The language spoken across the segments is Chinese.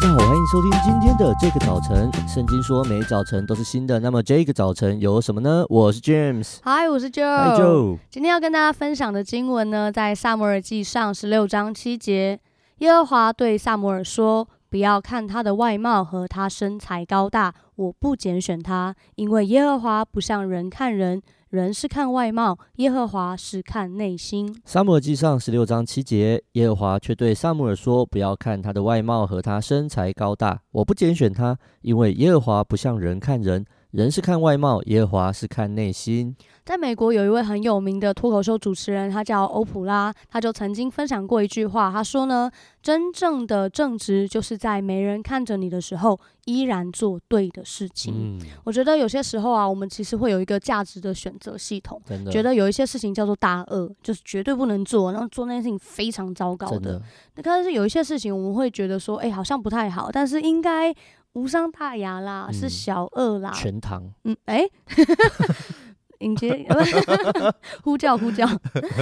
大家好，欢迎收听今天的这个早晨。圣经说每早晨都是新的，那么这个早晨有什么呢？我是 James，嗨，我是 Joe。嗨，Joe。今天要跟大家分享的经文呢，在萨摩尔记上十六章七节，耶和华对萨摩尔说：“不要看他的外貌和他身材高大，我不拣选他，因为耶和华不像人看人。”人是看外貌，耶和华是看内心。撒母耳记上十六章七节，耶和华却对撒母耳说：“不要看他的外貌和他身材高大，我不拣选他，因为耶和华不像人看人。人是看外貌，耶和华是看内心。”在美国有一位很有名的脱口秀主持人，他叫欧普拉，他就曾经分享过一句话，他说呢：“真正的正直就是在没人看着你的时候，依然做对的事情。”嗯，我觉得有些时候啊，我们其实会有一个价值的选择系统，觉得有一些事情叫做大恶，就是绝对不能做，然后做那件事情非常糟糕的。那但是有一些事情，我们会觉得说，哎，好像不太好，但是应该无伤大雅啦，是小二啦，全糖。嗯，哎。迎接呼叫 呼叫，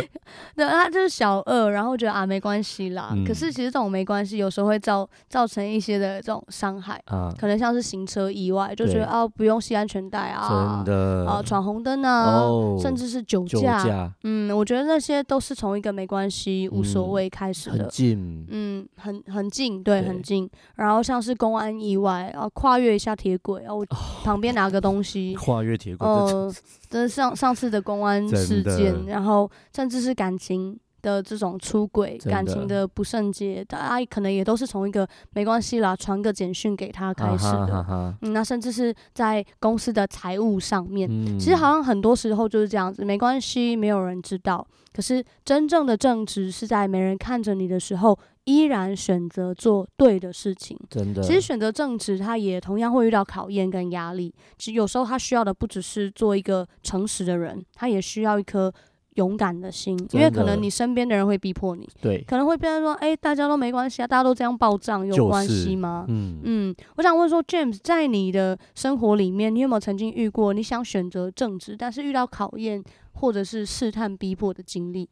对，他就是小二，然后觉得啊没关系啦、嗯。可是其实这种没关系，有时候会造造成一些的这种伤害、啊，可能像是行车意外，就觉得啊不用系安全带啊，真的。啊闯红灯啊、哦，甚至是酒驾。嗯，我觉得那些都是从一个没关系、无所谓开始的，嗯、很近，嗯，很很近，对，很近。然后像是公安意外啊，跨越一下铁轨，啊我旁边拿个东西，哦、跨越铁轨，呃 上上次的公安事件，然后甚至是感情的这种出轨、感情的不圣洁，大家可能也都是从一个没关系啦，传个简讯给他开始的。啊哈哈嗯，那甚至是在公司的财务上面，嗯，其实好像很多时候就是这样子，没关系，没有人知道。可是真正的正直是在没人看着你的时候。依然选择做对的事情，真的。其实选择正直，他也同样会遇到考验跟压力。其实有时候他需要的不只是做一个诚实的人，他也需要一颗勇敢的心，因为可能你身边的人会逼迫你，对，可能会变成说，哎、欸，大家都没关系啊，大家都这样报账有关系吗？就是、嗯嗯。我想问说，James，在你的生活里面，你有没有曾经遇过你想选择正直，但是遇到考验或者是试探逼迫的经历？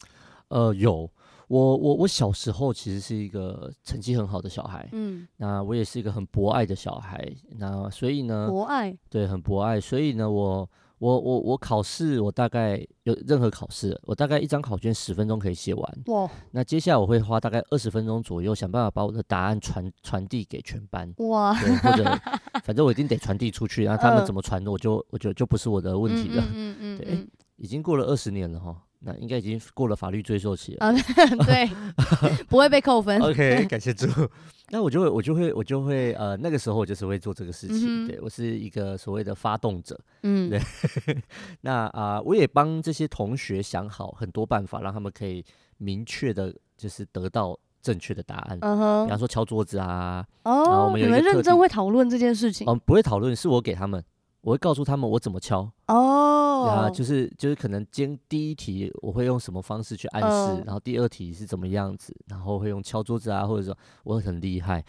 呃，有。我我我小时候其实是一个成绩很好的小孩，嗯，那我也是一个很博爱的小孩，那所以呢，博爱，对，很博爱，所以呢，我我我我考试，我大概有任何考试，我大概一张考卷十分钟可以写完，哇，那接下来我会花大概二十分钟左右，想办法把我的答案传传递给全班，哇，对，或者 反正我一定得传递出去，然后他们怎么传，我就我就就不是我的问题了，嗯嗯嗯，对，欸，已经过了二十年了哈。那应该已经过了法律追溯期了，啊、对，不会被扣分。OK，感谢主。那我就会，我就会，我就会，呃，那个时候我就是会做这个事情。嗯、对，我是一个所谓的发动者。嗯，对。那啊、呃，我也帮这些同学想好很多办法，让他们可以明确的，就是得到正确的答案。嗯哼。比方说敲桌子啊。哦。我们有一个，你们认真会讨论这件事情？嗯，不会讨论，是我给他们。我会告诉他们我怎么敲。哦，啊，就是就是可能今第一题我会用什么方式去暗示，呃、然后第二题是怎么样子，然后会用敲桌子啊，或者说我很厉害，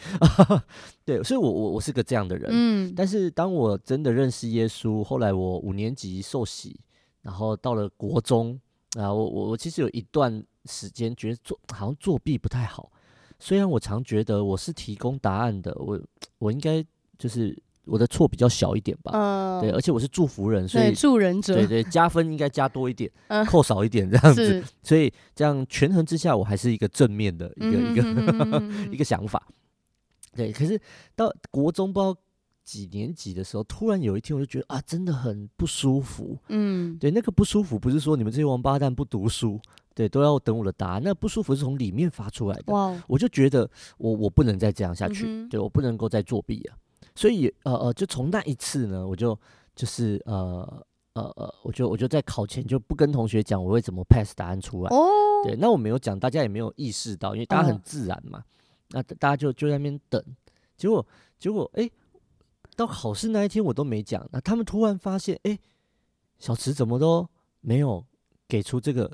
对，所以我我我是个这样的人，嗯，但是当我真的认识耶稣，后来我五年级受洗，然后到了国中啊，我我我其实有一段时间觉得作好像作弊不太好，虽然我常觉得我是提供答案的，我我应该就是。我的错比较小一点吧，嗯，对，而且我是祝福人，所以助人者，对对，加分应该加多一点，嗯，扣少一点这样子，所以这样权衡之下，我还是一个正面的一个、嗯、一个 一个想法，对。可是到国中不知道几年级的时候，突然有一天我就觉得啊，真的很不舒服，嗯，对，那个不舒服不是说你们这些王八蛋不读书，对，都要等我的答案，那不舒服是从里面发出来的，哇，我就觉得我我不能再这样下去，嗯、对，我不能够再作弊啊。所以呃呃，就从那一次呢，我就就是呃呃呃，我就我就在考前就不跟同学讲我会怎么 pass 答案出来。哦，对，那我没有讲，大家也没有意识到，因为大家很自然嘛。哦、那大家就就在那边等，结果结果哎，到考试那一天我都没讲，那他们突然发现，哎，小池怎么都没有给出这个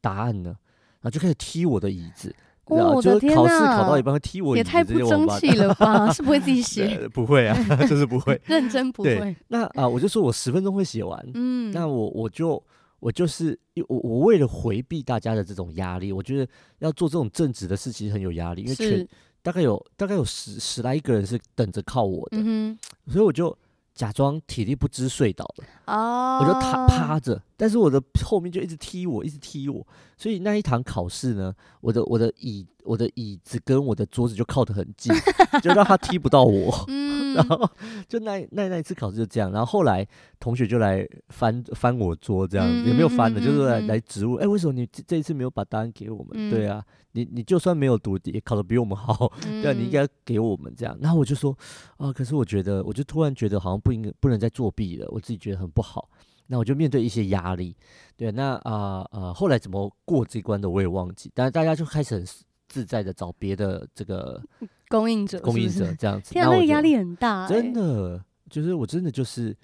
答案呢？然后就开始踢我的椅子。哦，我的天呐！考试考到一半会踢我，也太不争气了吧？是不会自己 写？不会啊，就是不会，认真不会。那啊，我就说我十分钟会写完。嗯，那我我就我就是我我为了回避大家的这种压力，我觉得要做这种正直的事情很有压力，因为全大概有大概有十十来一个人是等着靠我的，嗯、所以我就假装体力不支睡倒了，哦，我就躺趴着，但是我的后面就一直踢我，一直踢我，所以那一堂考试呢，我的我的椅我的椅子跟我的桌子就靠得很近，就让他踢不到我。嗯然后就那那那一次考试就这样，然后后来同学就来翻翻我桌，这样、嗯、也没有翻的，就是来来质问，哎、欸，为什么你这这一次没有把答案给我们？嗯、对啊，你你就算没有读，也考的比我们好，嗯、对、啊，你应该给我们这样。然后我就说，啊，可是我觉得，我就突然觉得好像不应该不能再作弊了，我自己觉得很不好。那我就面对一些压力，对，那啊啊、呃呃，后来怎么过这关的我也忘记，但是大家就开始很自在的找别的这个。供应者，供应者这样子，天啊，那个压力很大，欸，真的，就是我真的就是，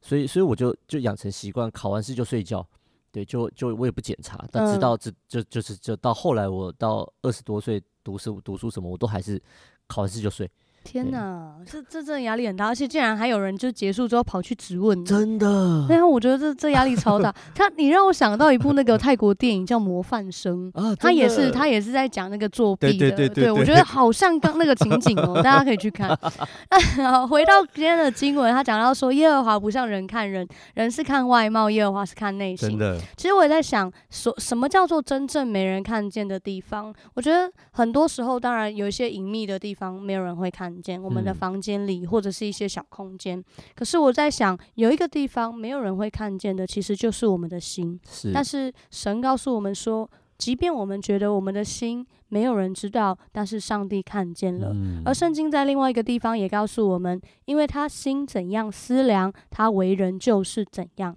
所以所以我就就养成习惯，考完试就睡觉，对，就就我也不检查，但直到这就就是就到后来我到二十多岁读书读书什么，我都还是考完试就睡。天哪，这这真的压力很大，而且竟然还有人就结束之后跑去质问，真的。对啊，我觉得这这压力超大。他，你让我想到一部那个泰国电影叫《模范生 》啊，他也是他也是在讲那个作弊的。对对对对，对，我觉得好像刚那个情景哦，大家可以去看。好，回到今天的经文，他讲到说，耶和华不像人看人，人是看外貌，耶和华是看内心。真的。其实我也在想，说什么叫做真正没人看见的地方？我觉得很多时候，当然有一些隐秘的地方，没有人会看。我们的房间里，或者是一些小空间。可是我在想，有一个地方没有人会看见的，其实就是我们的心。是。但是神告诉我们说，即便我们觉得我们的心没有人知道，但是上帝看见了。嗯。而圣经在另外一个地方也告诉我们，因为他心怎样思量，他为人就是怎样。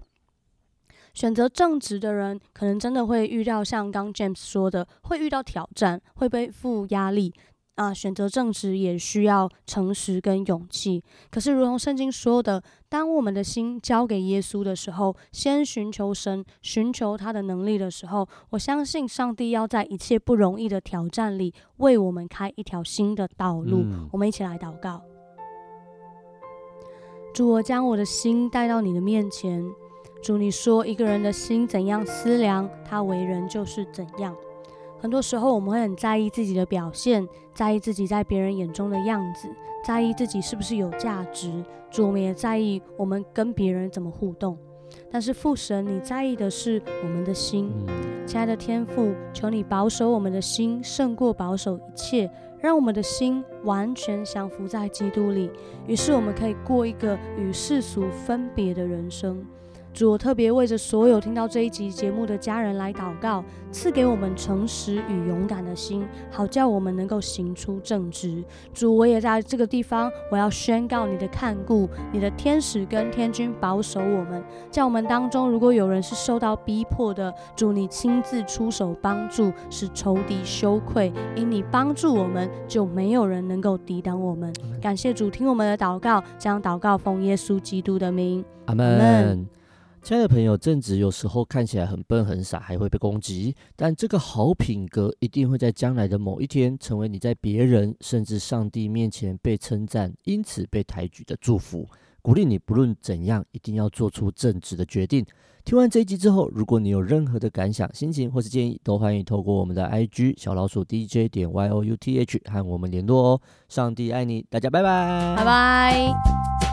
选择正直的人，可能真的会遇到像刚 James 说的，会遇到挑战，会背负压力。啊，选择正直也需要诚实跟勇气。可是，如同圣经说的，当我们的心交给耶稣的时候，先寻求神，寻求他的能力的时候，我相信上帝要在一切不容易的挑战里，为我们开一条新的道路。嗯。我们一起来祷告：主，我将我的心带到你的面前。主，你说一个人的心怎样思量，他为人就是怎样。很多时候，我们会很在意自己的表现，在意自己在别人眼中的样子，在意自己是不是有价值。主，我们也在意我们跟别人怎么互动。但是父神，你在意的是我们的心。亲爱的天父，求你保守我们的心，胜过保守一切，让我们的心完全降服在基督里。于是，我们可以过一个与世俗分别的人生。主，我特别为着所有听到这一集节目的家人来祷告，赐给我们诚实与勇敢的心，好叫我们能够行出正直。主，我也在这个地方，我要宣告你的看顾，你的天使跟天君保守我们，在我们当中，如果有人是受到逼迫的，主你亲自出手帮助，使仇敌羞愧，因你帮助我们，就没有人能够抵挡我们。感谢主，听我们的祷告，将祷告奉耶稣基督的名，阿门。亲爱的朋友，正直有时候看起来很笨很傻，还会被攻击。但这个好品格一定会在将来的某一天，成为你在别人甚至上帝面前被称赞，因此被抬举的祝福。鼓励你，不论怎样，一定要做出正直的决定。听完这一集之后，如果你有任何的感想、心情或是建议，都欢迎透过我们的 IG 小老鼠 DJ 点 YOUTH 和我们联络哦。上帝爱你，大家拜拜，拜拜。